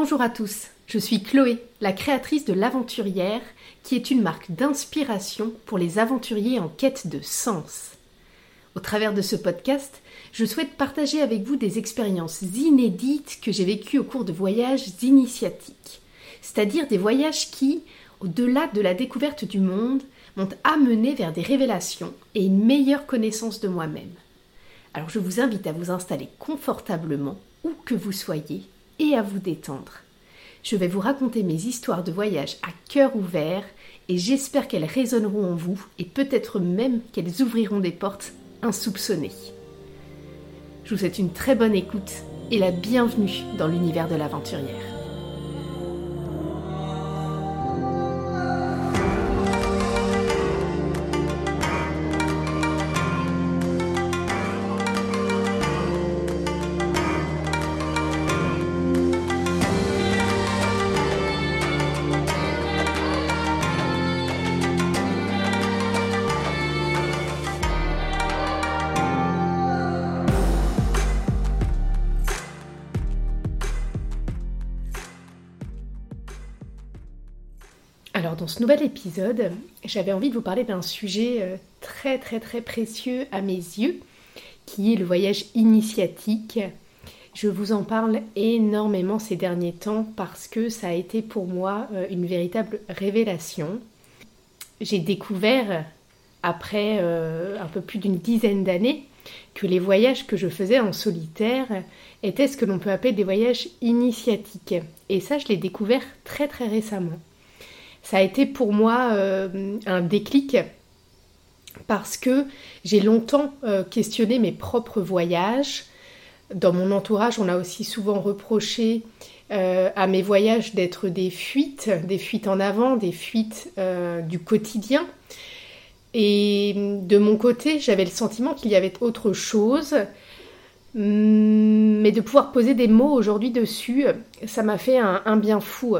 Bonjour à tous, je suis Chloé, la créatrice de l'Aventurière, qui est une marque d'inspiration pour les aventuriers en quête de sens. Au travers de ce podcast, je souhaite partager avec vous des expériences inédites que j'ai vécues au cours de voyages initiatiques, c'est-à-dire des voyages qui, au-delà de la découverte du monde, m'ont amené vers des révélations et une meilleure connaissance de moi-même. Alors je vous invite à vous installer confortablement où que vous soyez et à vous détendre. Je vais vous raconter mes histoires de voyage à cœur ouvert et j'espère qu'elles résonneront en vous et peut-être même qu'elles ouvriront des portes insoupçonnées. Je vous souhaite une très bonne écoute et la bienvenue dans l'univers de l'aventurière. Dans ce nouvel épisode, j'avais envie de vous parler d'un sujet euh, très très très précieux à mes yeux, qui est le voyage initiatique. Je vous en parle énormément ces derniers temps parce que ça a été pour moi euh, une véritable révélation. J'ai découvert, après euh, un peu plus d'une dizaine d'années, que les voyages que je faisais en solitaire étaient ce que l'on peut appeler des voyages initiatiques. Et ça, je l'ai découvert très très récemment ça a été pour moi euh, un déclic parce que j'ai longtemps euh, questionné mes propres voyages. Dans mon entourage, on a aussi souvent reproché euh, à mes voyages d'être des fuites, des fuites en avant, des fuites du quotidien. Et de mon côté, j'avais le sentiment qu'il y avait autre chose. Mais de pouvoir poser des mots aujourd'hui dessus, ça m'a fait un bien fou.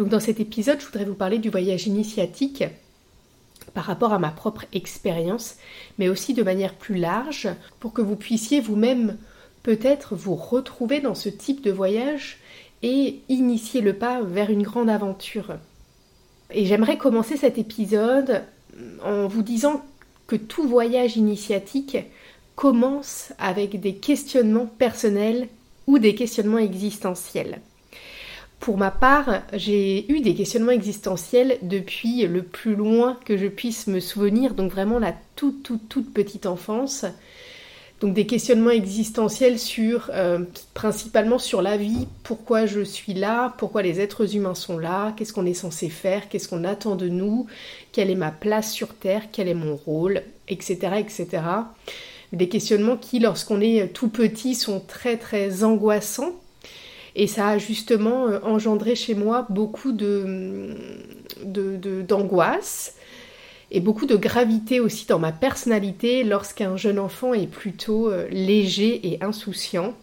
Donc dans cet épisode, je voudrais vous parler du voyage initiatique par rapport à ma propre expérience, mais aussi de manière plus large, pour que vous puissiez vous-même peut-être vous retrouver dans ce type de voyage et initier le pas vers une grande aventure. Et j'aimerais commencer cet épisode en vous disant que tout voyage initiatique commence avec des questionnements personnels ou des questionnements existentiels. Pour ma part, j'ai eu des questionnements existentiels depuis le plus loin que je puisse me souvenir, donc vraiment la toute toute toute petite enfance. Donc des questionnements existentiels sur euh, principalement sur la vie, pourquoi je suis là, pourquoi les êtres humains sont là, qu'est-ce qu'on est censé faire, qu'est-ce qu'on attend de nous, quelle est ma place sur Terre, quel est mon rôle, etc. etc. Des questionnements qui, lorsqu'on est tout petit, sont très très angoissants et ça a justement euh, engendré chez moi beaucoup de, d'angoisse et beaucoup de gravité aussi dans ma personnalité lorsqu'un jeune enfant est plutôt euh, léger et insouciant.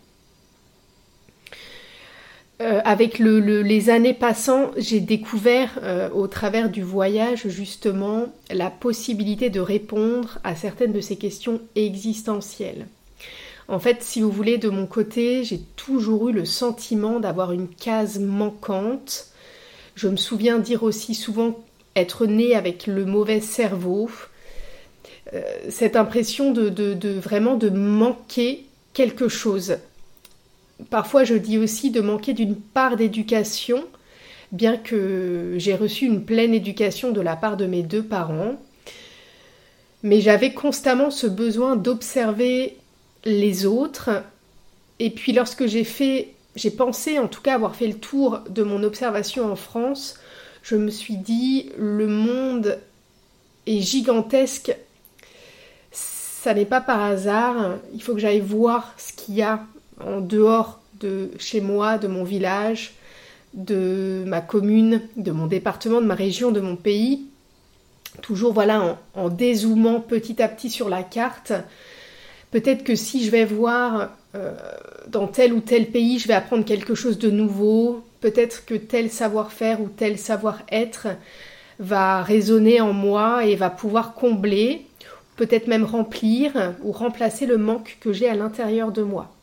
Euh, avec les années passant, j'ai découvert au travers du voyage justement la possibilité de répondre à certaines de ces questions existentielles. En fait, si vous voulez, de mon côté, j'ai toujours eu le sentiment d'avoir une case manquante. Je me souviens dire aussi souvent être né avec le mauvais cerveau. Euh, cette impression de, de, vraiment de manquer quelque chose. Parfois, je dis aussi de manquer d'une part d'éducation, bien que j'ai reçu une pleine éducation de la part de mes deux parents. Mais j'avais constamment ce besoin d'observer les autres. Et puis lorsque j'ai fait, j'ai pensé en tout cas avoir fait le tour de mon observation en France, je me suis dit le monde est gigantesque. Ça n'est pas par hasard. Il faut que j'aille voir ce qu'il y a en dehors de chez moi, de mon village, de ma commune, de mon département, de ma région, de mon pays. Toujours voilà en, en dézoomant petit à petit sur la carte, Peut-être que si je vais voir euh, dans tel ou tel pays, je vais apprendre quelque chose de nouveau. Peut-être que tel savoir-faire ou tel savoir-être va résonner en moi et va pouvoir combler, peut-être même remplir ou remplacer le manque que j'ai à l'intérieur de moi.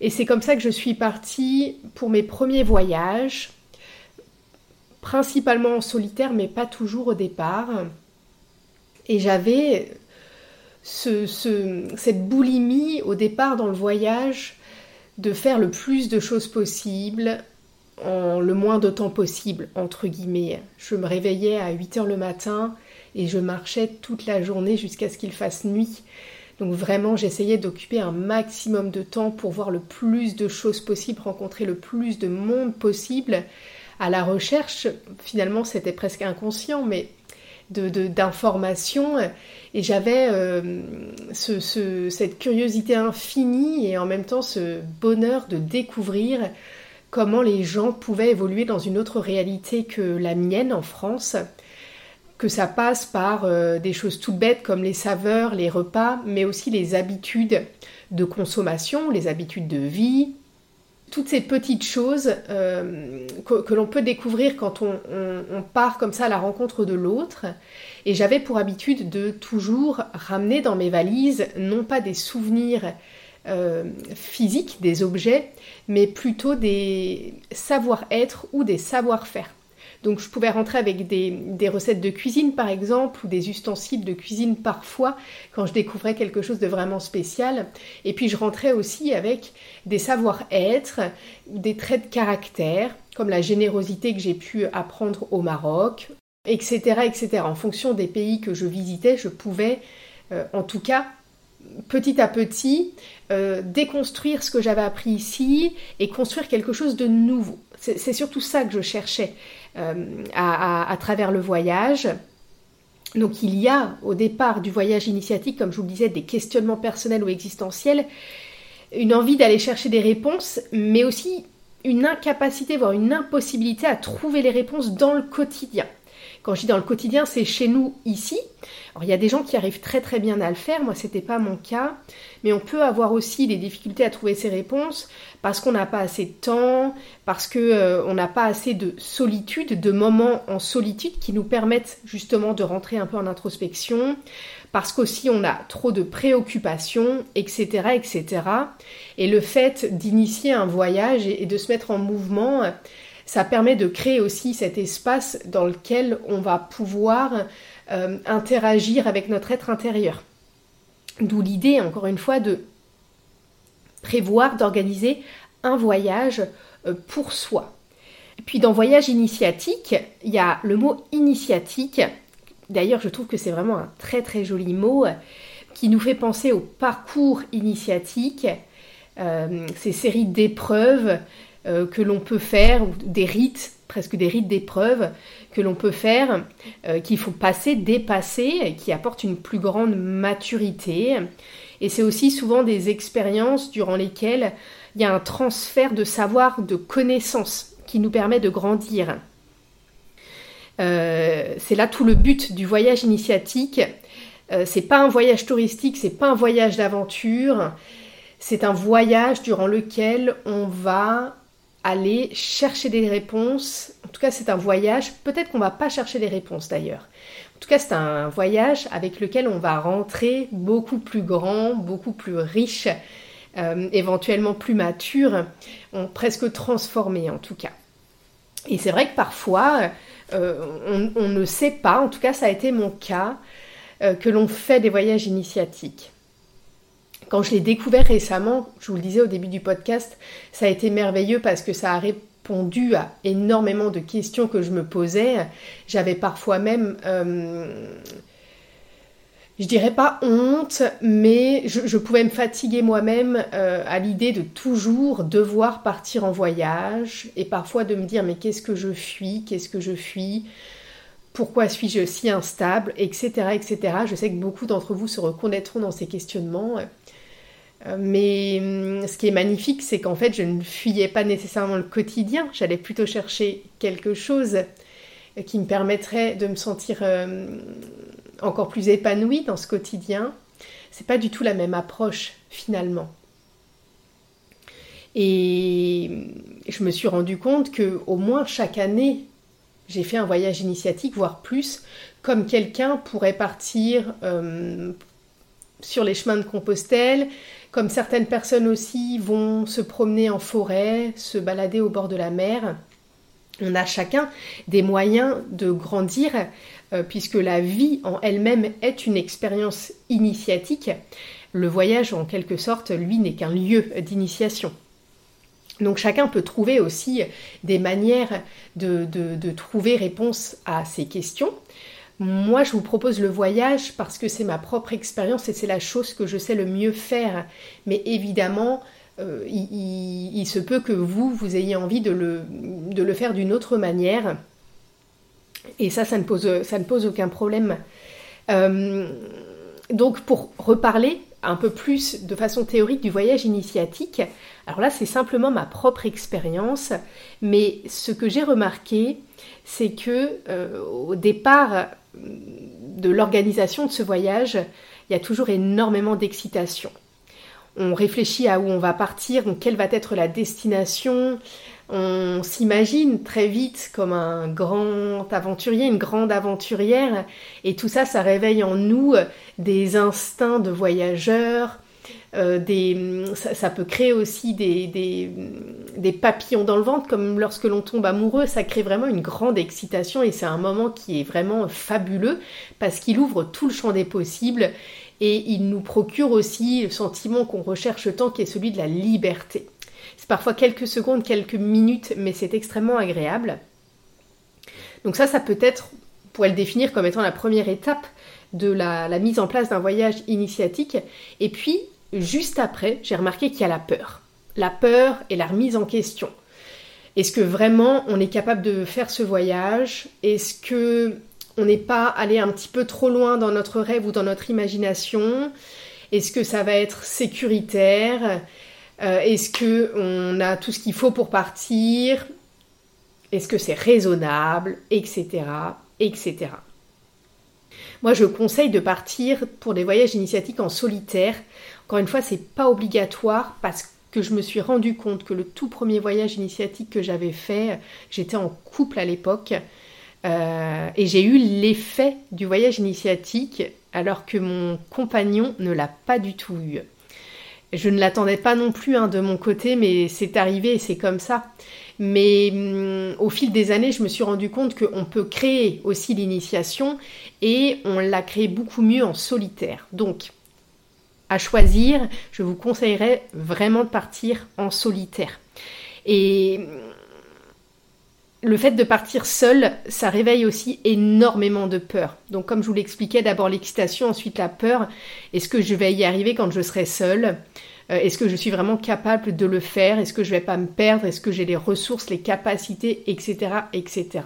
Et c'est comme ça que je suis partie pour mes premiers voyages, principalement en solitaire, mais pas toujours au départ. Et j'avais ce, cette boulimie au départ dans le voyage de faire le plus de choses possibles en le moins de temps possible, entre guillemets. Je me réveillais à 8 heures le matin et je marchais toute la journée jusqu'à ce qu'il fasse nuit. Donc vraiment, j'essayais d'occuper un maximum de temps pour voir le plus de choses possibles, rencontrer le plus de monde possible. À la recherche, finalement, c'était presque inconscient, mais d'informations. De, et j'avais euh, cette curiosité infinie et en même temps ce bonheur de découvrir comment les gens pouvaient évoluer dans une autre réalité que la mienne en France, que ça passe par euh, des choses toutes bêtes comme les saveurs, les repas, mais aussi les habitudes de consommation, les habitudes de vie, toutes ces petites choses euh, que, l'on peut découvrir quand on, part comme ça à la rencontre de l'autre. Et j'avais pour habitude de toujours ramener dans mes valises non pas des souvenirs euh, physiques, des objets, mais plutôt des savoir-être ou des savoir-faire. Donc je pouvais rentrer avec des, recettes de cuisine par exemple ou des ustensiles de cuisine parfois quand je découvrais quelque chose de vraiment spécial. Et puis je rentrais aussi avec des savoir-être, des traits de caractère comme la générosité que j'ai pu apprendre au Maroc, etc., etc. En fonction des pays que je visitais, je pouvais euh, en tout cas petit à petit euh, déconstruire ce que j'avais appris ici et construire quelque chose de nouveau. C'est surtout ça que je cherchais. Euh, à, travers le voyage. Donc il y a au départ du voyage initiatique, comme je vous le disais, des questionnements personnels ou existentiels, une envie d'aller chercher des réponses, mais aussi une incapacité, voire une impossibilité à trouver les réponses dans le quotidien. Quand je dis dans le quotidien, c'est chez nous ici. Alors il y a des gens qui arrivent très très bien à le faire, moi c'était pas mon cas, mais on peut avoir aussi des difficultés à trouver ces réponses parce qu'on n'a pas assez de temps, parce qu'on euh, n'a pas assez de solitude, de moments en solitude qui nous permettent justement de rentrer un peu en introspection, parce qu'aussi on a trop de préoccupations, etc., etc. Et le fait d'initier un voyage et de se mettre en mouvement, ça permet de créer aussi cet espace dans lequel on va pouvoir euh, interagir avec notre être intérieur. D'où l'idée, encore une fois, de prévoir, d'organiser un voyage euh, pour soi. Puis dans voyage initiatique, il y a le mot initiatique. D'ailleurs, je trouve que c'est vraiment un très très joli mot qui nous fait penser au parcours initiatique, euh, ces séries d'épreuves euh, que l'on peut faire, des rites, presque des rites d'épreuves que l'on peut faire, euh, qu'il faut passer, dépasser, qui apportent une plus grande maturité. Et c'est aussi souvent des expériences durant lesquelles il y a un transfert de savoir, de connaissances qui nous permet de grandir. Euh, c'est là tout le but du voyage initiatique. c'est pas un voyage touristique, c'est pas un voyage d'aventure, c'est un voyage durant lequel on va aller chercher des réponses. En tout cas, c'est un voyage. Peut-être qu'on va pas chercher des réponses d'ailleurs. En tout cas, c'est un voyage avec lequel on va rentrer beaucoup plus grand, beaucoup plus riche, euh, éventuellement plus mature, presque transformé en tout cas. Et c'est vrai que parfois, euh, on, ne sait pas, en tout cas ça a été mon cas, euh, que l'on fait des voyages initiatiques. Quand je l'ai découvert récemment, je vous le disais au début du podcast, ça a été merveilleux parce que ça a répondu à énormément de questions que je me posais. J'avais parfois même... Euh, je dirais pas honte, mais je, pouvais me fatiguer moi-même euh, à l'idée de toujours devoir partir en voyage et parfois de me dire mais qu'est-ce que je fuis, qu'est-ce que je fuis, pourquoi suis-je si instable, etc., etc. Je sais que beaucoup d'entre vous se reconnaîtront dans ces questionnements. Euh, mais hum, ce qui est magnifique, c'est qu'en fait, je ne fuyais pas nécessairement le quotidien. J'allais plutôt chercher quelque chose qui me permettrait de me sentir euh, encore plus épanouie dans ce quotidien. C'est pas du tout la même approche finalement. Et hum, je me suis rendu compte que au moins chaque année, j'ai fait un voyage initiatique, voire plus, comme quelqu'un pourrait partir hum, sur les chemins de Compostelle, comme certaines personnes aussi vont se promener en forêt, se balader au bord de la mer. On a chacun des moyens de grandir, euh, puisque la vie en elle-même est une expérience initiatique. Le voyage, en quelque sorte, lui, n'est qu'un lieu d'initiation. Donc chacun peut trouver aussi des manières de, de, trouver réponse à ces questions. Moi, je vous propose le voyage parce que c'est ma propre expérience et c'est la chose que je sais le mieux faire. Mais évidemment, euh, il, se peut que vous, vous ayez envie de le, faire d'une autre manière. Et ça, ça ne pose, ça ne pose aucun problème. Euh, donc, pour reparler un peu plus de façon théorique du voyage initiatique, alors là, c'est simplement ma propre expérience, mais ce que j'ai remarqué, c'est que euh, au départ de l'organisation de ce voyage, il y a toujours énormément d'excitation. On réfléchit à où on va partir, quelle va être la destination. On s'imagine très vite comme un grand aventurier, une grande aventurière, et tout ça, ça réveille en nous des instincts de voyageurs, euh, ça, peut créer aussi des, papillons dans le ventre, comme lorsque l'on tombe amoureux, ça crée vraiment une grande excitation et c'est un moment qui est vraiment fabuleux parce qu'il ouvre tout le champ des possibles et il nous procure aussi le sentiment qu'on recherche tant, qui est celui de la liberté. C'est parfois quelques secondes, quelques minutes, mais c'est extrêmement agréable. Donc ça, ça peut être, on pourrait le définir comme étant la première étape de la mise en place d'un voyage initiatique. Et puis, juste après, j'ai remarqué qu'il y a la peur. La peur et la remise en question. Est-ce que vraiment on est capable de faire ce voyage? Est-ce que on n'est pas allé un petit peu trop loin dans notre rêve ou dans notre imagination? Est-ce que ça va être sécuritaire? Euh, Est-ce que on a tout ce qu'il faut pour partir? Est-ce que c'est raisonnable? Etc. Etc. Moi, je conseille de partir pour des voyages initiatiques en solitaire encore une fois, c'est pas obligatoire parce que je me suis rendu compte que le tout premier voyage initiatique que j'avais fait, j'étais en couple à l'époque, euh, et j'ai eu l'effet du voyage initiatique alors que mon compagnon ne l'a pas du tout eu. Je ne l'attendais pas non plus hein, de mon côté, mais c'est arrivé et c'est comme ça. Mais hum, au fil des années, je me suis rendu compte qu'on peut créer aussi l'initiation et on l'a créé beaucoup mieux en solitaire. Donc, à choisir, je vous conseillerais vraiment de partir en solitaire. Et le fait de partir seul, ça réveille aussi énormément de peur. Donc comme je vous l'expliquais, d'abord l'excitation, ensuite la peur. Est-ce que je vais y arriver quand je serai seule euh, Est-ce que je suis vraiment capable de le faire? Est-ce que je vais pas me perdre? Est-ce que j'ai les ressources, les capacités, etc., etc.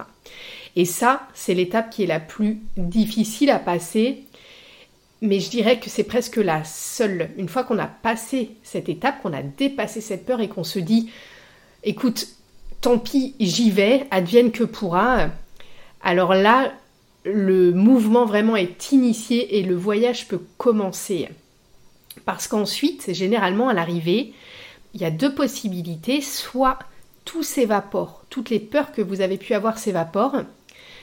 Et ça, c'est l'étape qui est la plus difficile à passer mais je dirais que c'est presque la seule. Une fois qu'on a passé cette étape, qu'on a dépassé cette peur et qu'on se dit, écoute, tant pis, j'y vais, advienne que pourra. Alors là, le mouvement vraiment est initié et le voyage peut commencer. Parce qu'ensuite, généralement à l'arrivée, il y a deux possibilités. Soit tout s'évapore, toutes les peurs que vous avez pu avoir s'évaporent,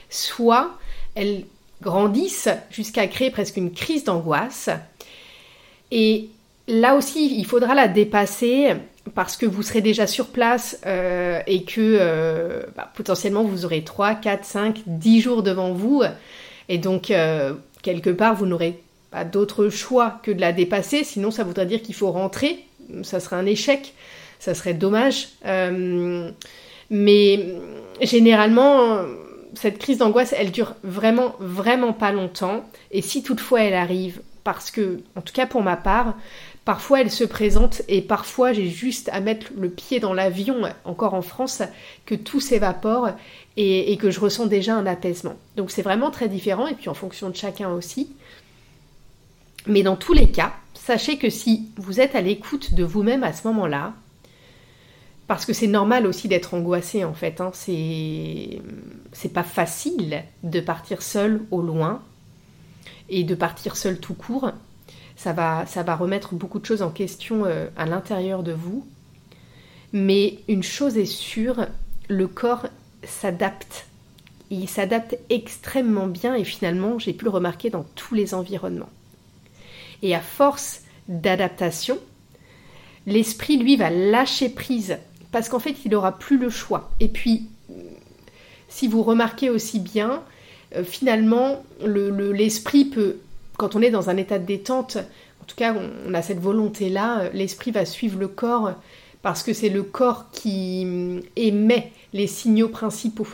soit elles grandissent jusqu'à créer presque une crise d'angoisse. Et là aussi, il faudra la dépasser parce que vous serez déjà sur place euh, et que euh, bah, potentiellement vous aurez 3, 4, 5, 10 jours devant vous. Et donc, euh, quelque part, vous n'aurez pas d'autre choix que de la dépasser. Sinon, ça voudrait dire qu'il faut rentrer. Ça serait un échec. Ça serait dommage. mais généralement cette crise d'angoisse, elle dure vraiment, vraiment pas longtemps. Et si toutefois elle arrive, parce que, en tout cas pour ma part, parfois elle se présente et parfois j'ai juste à mettre le pied dans l'avion, encore en France, que tout s'évapore et, que je ressens déjà un apaisement. Donc c'est vraiment très différent et puis en fonction de chacun aussi. Mais dans tous les cas, sachez que si vous êtes à l'écoute de vous-même à ce moment-là, parce que c'est normal aussi d'être angoissé en fait. Hein. C'est pas facile de partir seul au loin et de partir seul tout court. Ça va ça va remettre beaucoup de choses en question euh, à l'intérieur de vous. Mais une chose est sûre, le corps s'adapte. Il s'adapte extrêmement bien et finalement, j'ai pu le remarquer dans tous les environnements. Et à force d'adaptation, l'esprit, lui, va lâcher prise parce qu'en fait, il n'aura plus le choix. Et puis, si vous remarquez aussi bien, euh, finalement, l'esprit peut, quand on est dans un état de détente, en tout cas, on, a cette volonté-là, euh, l'esprit va suivre le corps parce que c'est le corps qui hum, émet les signaux principaux.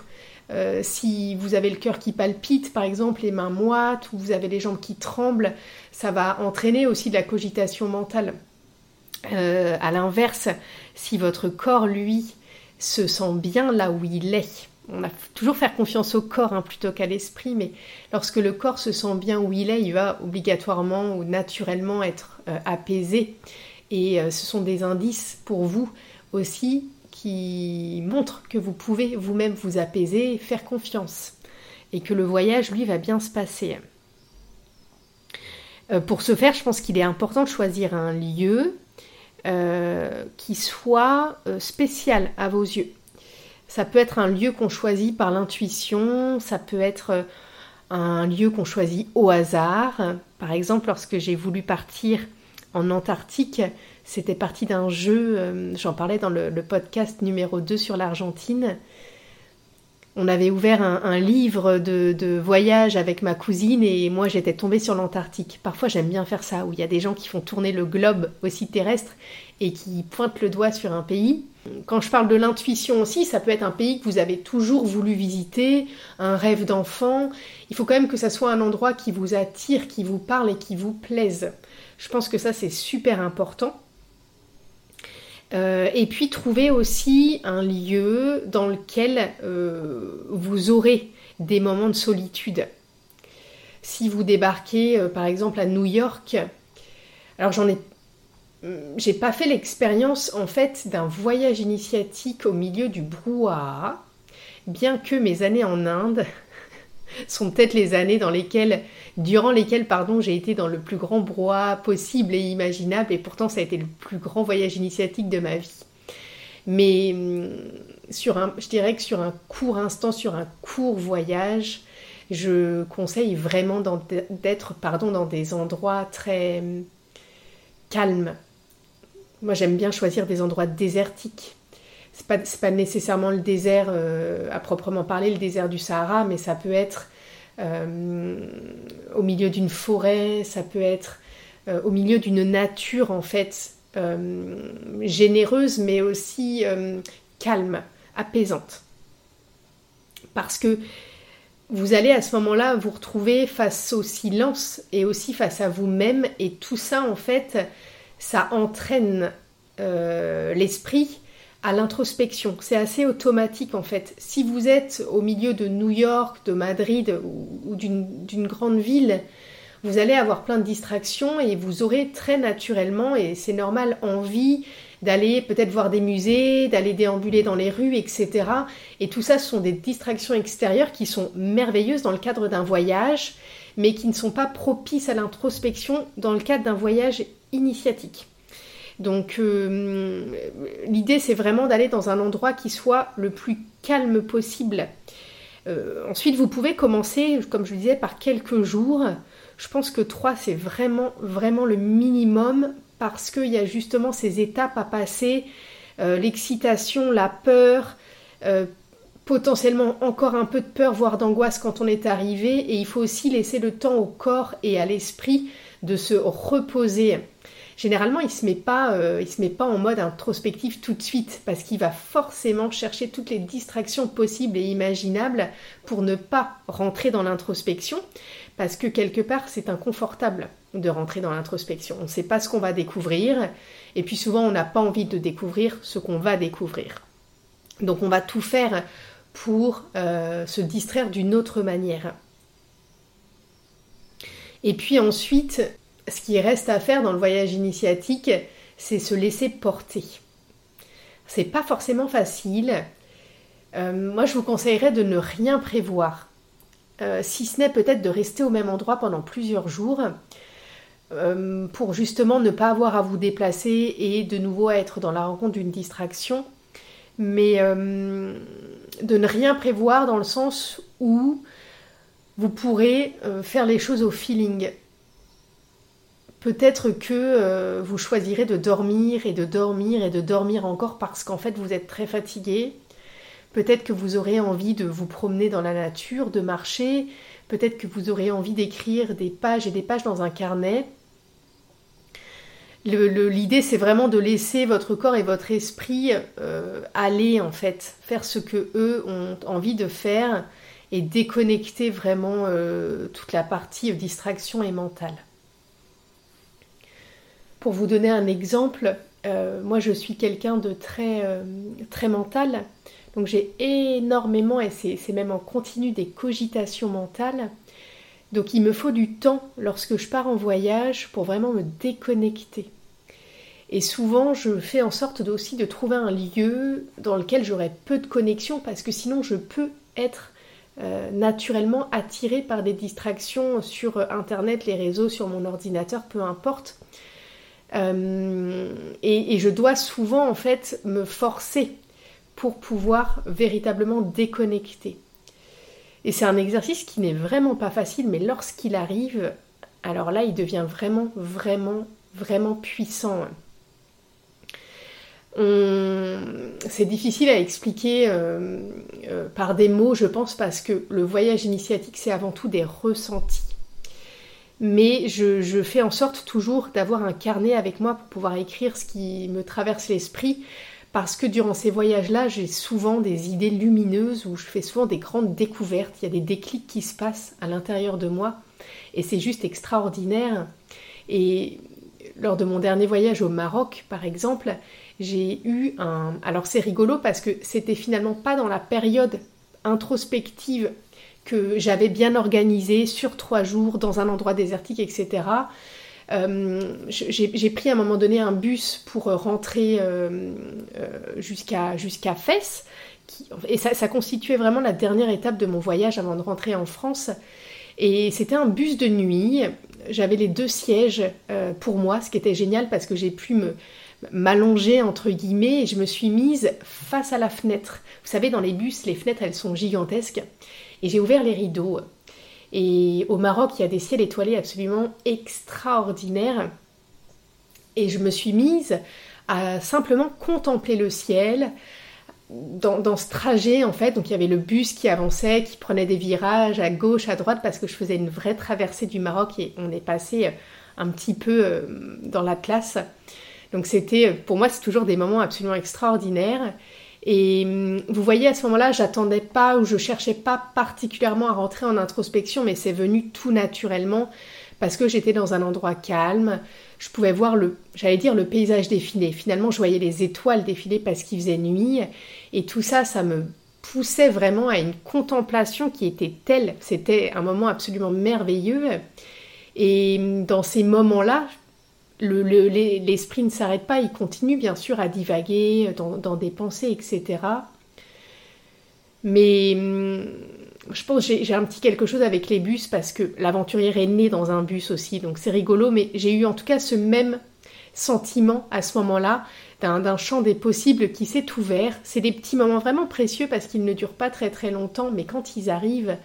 Euh, si vous avez le cœur qui palpite, par exemple, les mains moites, ou vous avez les jambes qui tremblent, ça va entraîner aussi de la cogitation mentale. Euh, à l'inverse, si votre corps, lui, se sent bien là où il est, on a toujours faire confiance au corps hein, plutôt qu'à l'esprit, mais lorsque le corps se sent bien où il est, il va obligatoirement ou naturellement être euh, apaisé. Et ce sont des indices pour vous aussi qui montrent que vous pouvez vous-même vous apaiser faire confiance. Et que le voyage, lui, va bien se passer. Euh, pour ce faire, je pense qu'il est important de choisir un lieu euh, qui soit euh, spécial à vos yeux. Ça peut être un lieu qu'on choisit par l'intuition, ça peut être un lieu qu'on choisit au hasard. Par exemple, lorsque j'ai voulu partir en Antarctique, c'était parti d'un jeu, euh, j'en parlais dans le, podcast numéro 2 sur l'Argentine. On avait ouvert un, livre de, voyage avec ma cousine et moi j'étais tombée sur l'Antarctique. Parfois j'aime bien faire ça, où il y a des gens qui font tourner le globe aussi terrestre et qui pointent le doigt sur un pays. Quand je parle de l'intuition aussi, ça peut être un pays que vous avez toujours voulu visiter, un rêve d'enfant. Il faut quand même que ça soit un endroit qui vous attire, qui vous parle et qui vous plaise. Je pense que ça c'est super important. Euh, et puis trouver aussi un lieu dans lequel euh, vous aurez des moments de solitude. Si vous débarquez euh, par exemple à New York, alors j'en ai j'ai pas fait l'expérience en fait d'un voyage initiatique au milieu du brouhaha, bien que mes années en Inde sont peut-être les années dans lesquelles, durant lesquelles, pardon, j'ai été dans le plus grand brouhaha possible et imaginable, et pourtant ça a été le plus grand voyage initiatique de ma vie. Mais hum, sur un, je dirais que sur un court instant, sur un court voyage, je conseille vraiment d'être, pardon, dans des endroits très hum, calmes. Moi, j'aime bien choisir des endroits désertiques c'est pas, pas nécessairement le désert euh, à proprement parler, le désert du Sahara, mais ça peut être euh, au milieu d'une forêt, ça peut être euh, au milieu d'une nature en fait généreuse, mais aussi calme, apaisante. Parce que vous allez à ce moment-là vous retrouver face au silence et aussi face à vous-même, et tout ça en fait, ça entraîne l'esprit l'introspection. C'est assez automatique en fait. Si vous êtes au milieu de New York, de Madrid ou, d'une grande ville, vous allez avoir plein de distractions et vous aurez très naturellement, et c'est normal, envie d'aller peut-être voir des musées, d'aller déambuler dans les rues, etc. Et tout ça, ce sont des distractions extérieures qui sont merveilleuses dans le cadre d'un voyage, mais qui ne sont pas propices à l'introspection dans le cadre d'un voyage initiatique. Donc euh, l'idée c'est vraiment d'aller dans un endroit qui soit le plus calme possible. Euh, ensuite vous pouvez commencer, comme je le disais, par quelques jours. Je pense que trois c'est vraiment vraiment le minimum parce qu'il y a justement ces étapes à passer, euh, l'excitation, la peur, potentiellement encore un peu de peur, voire d'angoisse quand on est arrivé, et il faut aussi laisser le temps au corps et à l'esprit de se reposer généralement il se euh, se met pas en mode introspectif tout de suite parce qu'il va forcément chercher toutes les distractions possibles et imaginables pour ne pas rentrer dans l'introspection parce que quelque part c'est inconfortable de rentrer dans l'introspection. On ne sait pas ce qu'on va découvrir et puis souvent on n'a pas envie de découvrir ce qu'on va découvrir. Donc on va tout faire pour euh, se distraire d'une autre manière. Et puis ensuite, ce qui reste à faire dans le voyage initiatique, c'est se laisser porter. C'est pas forcément facile. Euh, moi, je vous conseillerais de ne rien prévoir, euh, si ce n'est peut-être de rester au même endroit pendant plusieurs jours, euh, pour justement ne pas avoir à vous déplacer et de nouveau être dans la rencontre d'une distraction, mais de ne rien prévoir dans le sens où vous pourrez faire les choses au feeling peut-être que euh, vous choisirez de dormir et de dormir et de dormir encore parce qu'en fait vous êtes très fatigué. Peut-être que vous aurez envie de vous promener dans la nature, de marcher. Peut-être que vous aurez envie d'écrire des pages et des pages dans un carnet. L'idée, c'est vraiment de laisser votre corps et votre esprit euh, aller, en fait, faire ce que eux ont envie de faire et déconnecter vraiment euh, toute la partie distraction et mentale. Pour vous donner un exemple, euh, moi je suis quelqu'un de très, très mental, donc j'ai énormément, et c'est même en continu, des cogitations mentales. Donc il me faut du temps lorsque je pars en voyage pour vraiment me déconnecter. Et souvent, je fais en sorte aussi de trouver un lieu dans lequel j'aurai peu de connexion parce que sinon je peux être euh, naturellement attirée par des distractions sur Internet, les réseaux, sur mon ordinateur, peu importe. Euh, et, je dois souvent en fait me forcer pour pouvoir véritablement déconnecter. Et c'est un exercice qui n'est vraiment pas facile, mais lorsqu'il arrive, alors là, il devient vraiment, vraiment, vraiment puissant. C'est difficile à expliquer euh, euh, par des mots, je pense, parce que le voyage initiatique, c'est avant tout des ressentis. Mais je, fais en sorte toujours d'avoir un carnet avec moi pour pouvoir écrire ce qui me traverse l'esprit, parce que durant ces voyages-là, j'ai souvent des idées lumineuses, où je fais souvent des grandes découvertes, il y a des déclics qui se passent à l'intérieur de moi, et c'est juste extraordinaire. Et lors de mon dernier voyage au Maroc, par exemple, j'ai eu un... Alors c'est rigolo parce que c'était finalement pas dans la période introspective que j'avais bien organisée sur trois jours dans un endroit désertique, etc. Euh, j'ai pris à un moment donné un bus pour rentrer euh, euh, jusqu'à jusqu'à Fès, et ça, ça, constituait vraiment la dernière étape de mon voyage avant de rentrer en France. Et c'était un bus de nuit. J'avais les deux sièges pour moi, ce qui était génial parce que j'ai pu me m'allonger entre guillemets et je me suis mise face à la fenêtre. Vous savez, dans les bus, les fenêtres, elles sont gigantesques. Et j'ai ouvert les rideaux. Et au Maroc, il y a des ciels étoilés absolument extraordinaires. Et je me suis mise à simplement contempler le ciel, dans, ce trajet en fait, donc il y avait le bus qui avançait, qui prenait des virages à gauche, à droite, parce que je faisais une vraie traversée du Maroc et on est passé un petit peu euh, dans l'Atlas. Donc pour moi, c'est toujours des moments absolument extraordinaires. Et hum, vous voyez, à ce moment-là, j'attendais pas ou je cherchais pas particulièrement à rentrer en introspection, mais c'est venu tout naturellement parce que j'étais dans un endroit calme. Je pouvais voir le, j'allais dire, le paysage défiler. Finalement, je voyais les étoiles défiler parce qu'il faisait nuit. Et tout ça, ça me poussait vraiment à une contemplation qui était telle. C'était un moment absolument merveilleux. Et hum, dans ces moments-là, l'esprit ne s'arrête pas, il continue bien sûr à divaguer dans, des pensées, etc. Mais hum, je pense que j'ai un petit quelque chose avec les bus parce que l'aventurière est née dans un bus aussi, donc c'est rigolo, mais j'ai eu en tout cas ce même sentiment à ce moment-là d'un champ des possibles qui s'est ouvert. C'est des petits moments vraiment précieux parce qu'ils ne durent pas très très longtemps, mais quand ils arrivent,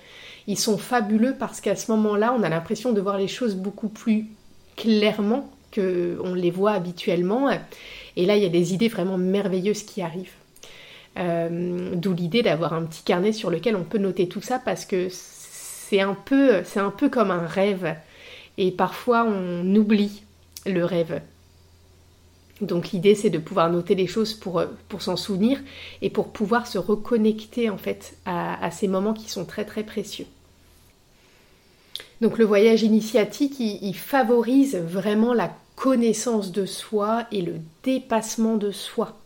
ils sont fabuleux parce qu'à ce moment-là, on a l'impression de voir les choses beaucoup plus clairement qu'on les voit habituellement. Et là, il y a des idées vraiment merveilleuses qui arrivent. Euh, d'où l'idée d'avoir un petit carnet sur lequel on peut noter tout ça parce que c'est un peu, comme un rêve. Et parfois, on oublie le rêve. Donc l'idée, c'est de pouvoir noter les choses pour, pour s'en souvenir et pour pouvoir se reconnecter en fait à ces moments qui sont très très précieux. Donc le voyage initiatique, il, favorise vraiment la connaissance de soi et le dépassement de soi.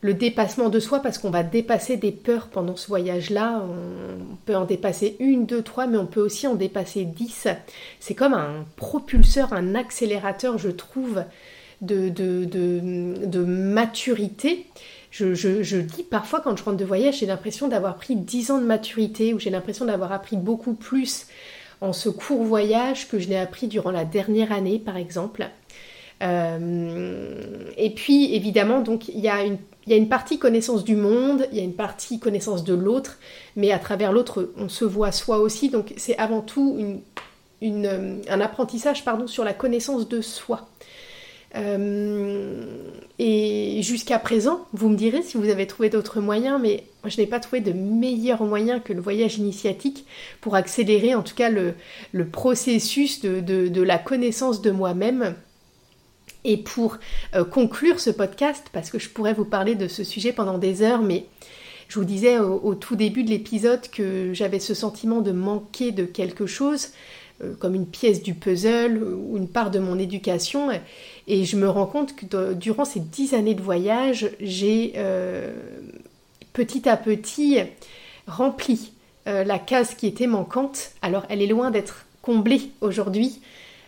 Le dépassement de soi parce qu'on va dépasser des peurs pendant ce voyage-là. On peut en dépasser une, deux, trois, mais on peut aussi en dépasser dix. C'est comme un propulseur, un accélérateur, je trouve, de, maturité. Je, dis parfois quand je rentre de voyage, j'ai l'impression d'avoir pris dix ans de maturité ou j'ai l'impression d'avoir appris beaucoup plus en ce court voyage que je n'ai appris durant la dernière année, par exemple. Euh, et puis, évidemment, donc il y, a une, partie connaissance du monde, il y a une partie connaissance de l'autre, mais à travers l'autre, on se voit soi aussi. Donc, c'est avant tout une, un apprentissage pardon, sur la connaissance de soi. Euh, et jusqu'à présent, vous me direz si vous avez trouvé d'autres moyens, mais je n'ai pas trouvé de meilleur moyen que le voyage initiatique pour accélérer en tout cas le, processus de, la connaissance de moi-même. Et pour euh, conclure ce podcast, parce que je pourrais vous parler de ce sujet pendant des heures, mais je vous disais au tout début de l'épisode que j'avais ce sentiment de manquer de quelque chose. Euh, comme une pièce du puzzle ou une part de mon éducation. Et je me rends compte que durant ces dix années de voyage, j'ai euh, petit à petit rempli euh, la case qui était manquante. Alors elle est loin d'être comblée aujourd'hui.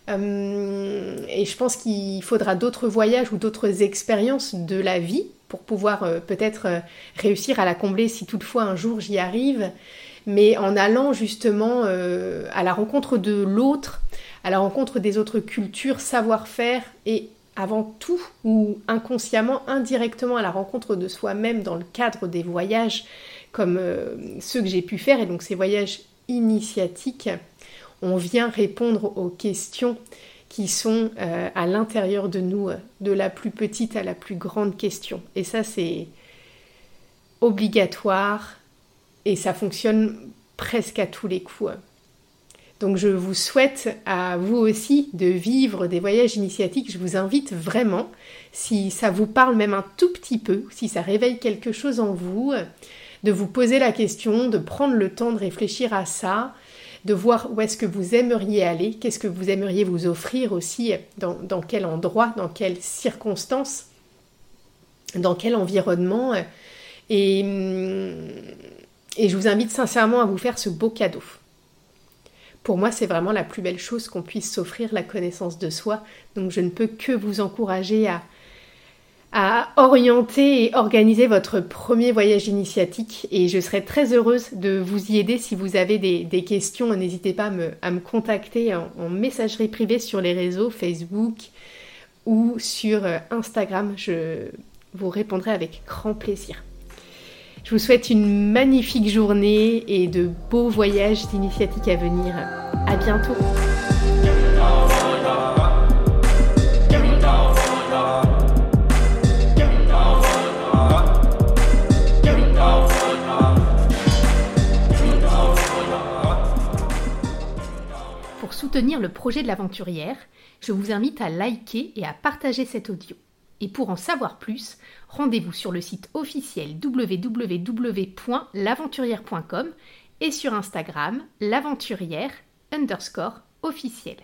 et je pense qu'il faudra d'autres voyages ou d'autres expériences de la vie pour pouvoir peut-être réussir à la combler si toutefois un jour j'y arrive mais en allant justement euh, à la rencontre de l'autre, à la rencontre des autres cultures, savoir-faire et avant tout ou inconsciemment, indirectement à la rencontre de soi-même dans le cadre des voyages comme euh, ceux que j'ai pu faire et donc ces voyages initiatiques, on vient répondre aux questions qui sont euh, à l'intérieur de nous, de la plus petite à la plus grande question. Et ça, c'est obligatoire, et ça fonctionne presque à tous les coups. Donc je vous souhaite à vous aussi de vivre des voyages initiatiques. Je vous invite vraiment, si ça vous parle même un tout petit peu, si ça réveille quelque chose en vous, de vous poser la question, de prendre le temps de réfléchir à ça, de voir où est-ce que vous aimeriez aller, qu'est-ce que vous aimeriez vous offrir aussi, dans, quel endroit, dans quelles circonstances, dans quel environnement. Et je vous invite sincèrement à vous faire ce beau cadeau. Pour moi, c'est vraiment la plus belle chose qu'on puisse s'offrir, la connaissance de soi. Donc je ne peux que vous encourager à, orienter et organiser votre premier voyage initiatique. Et je serai très heureuse de vous y aider si vous avez des, questions. N'hésitez pas à me, contacter en, en, messagerie privée sur les réseaux Facebook ou sur euh, Instagram. Je vous répondrai avec grand plaisir. Je vous souhaite une magnifique journée et de beaux voyages d'initiatiques à venir. À bientôt. Pour soutenir le projet de l'aventurière, je vous invite à liker et à partager cet audio. Et pour en savoir plus, rendez-vous sur le site officiel www.l'aventurière.com et sur Instagram l'aventurière underscore officielle.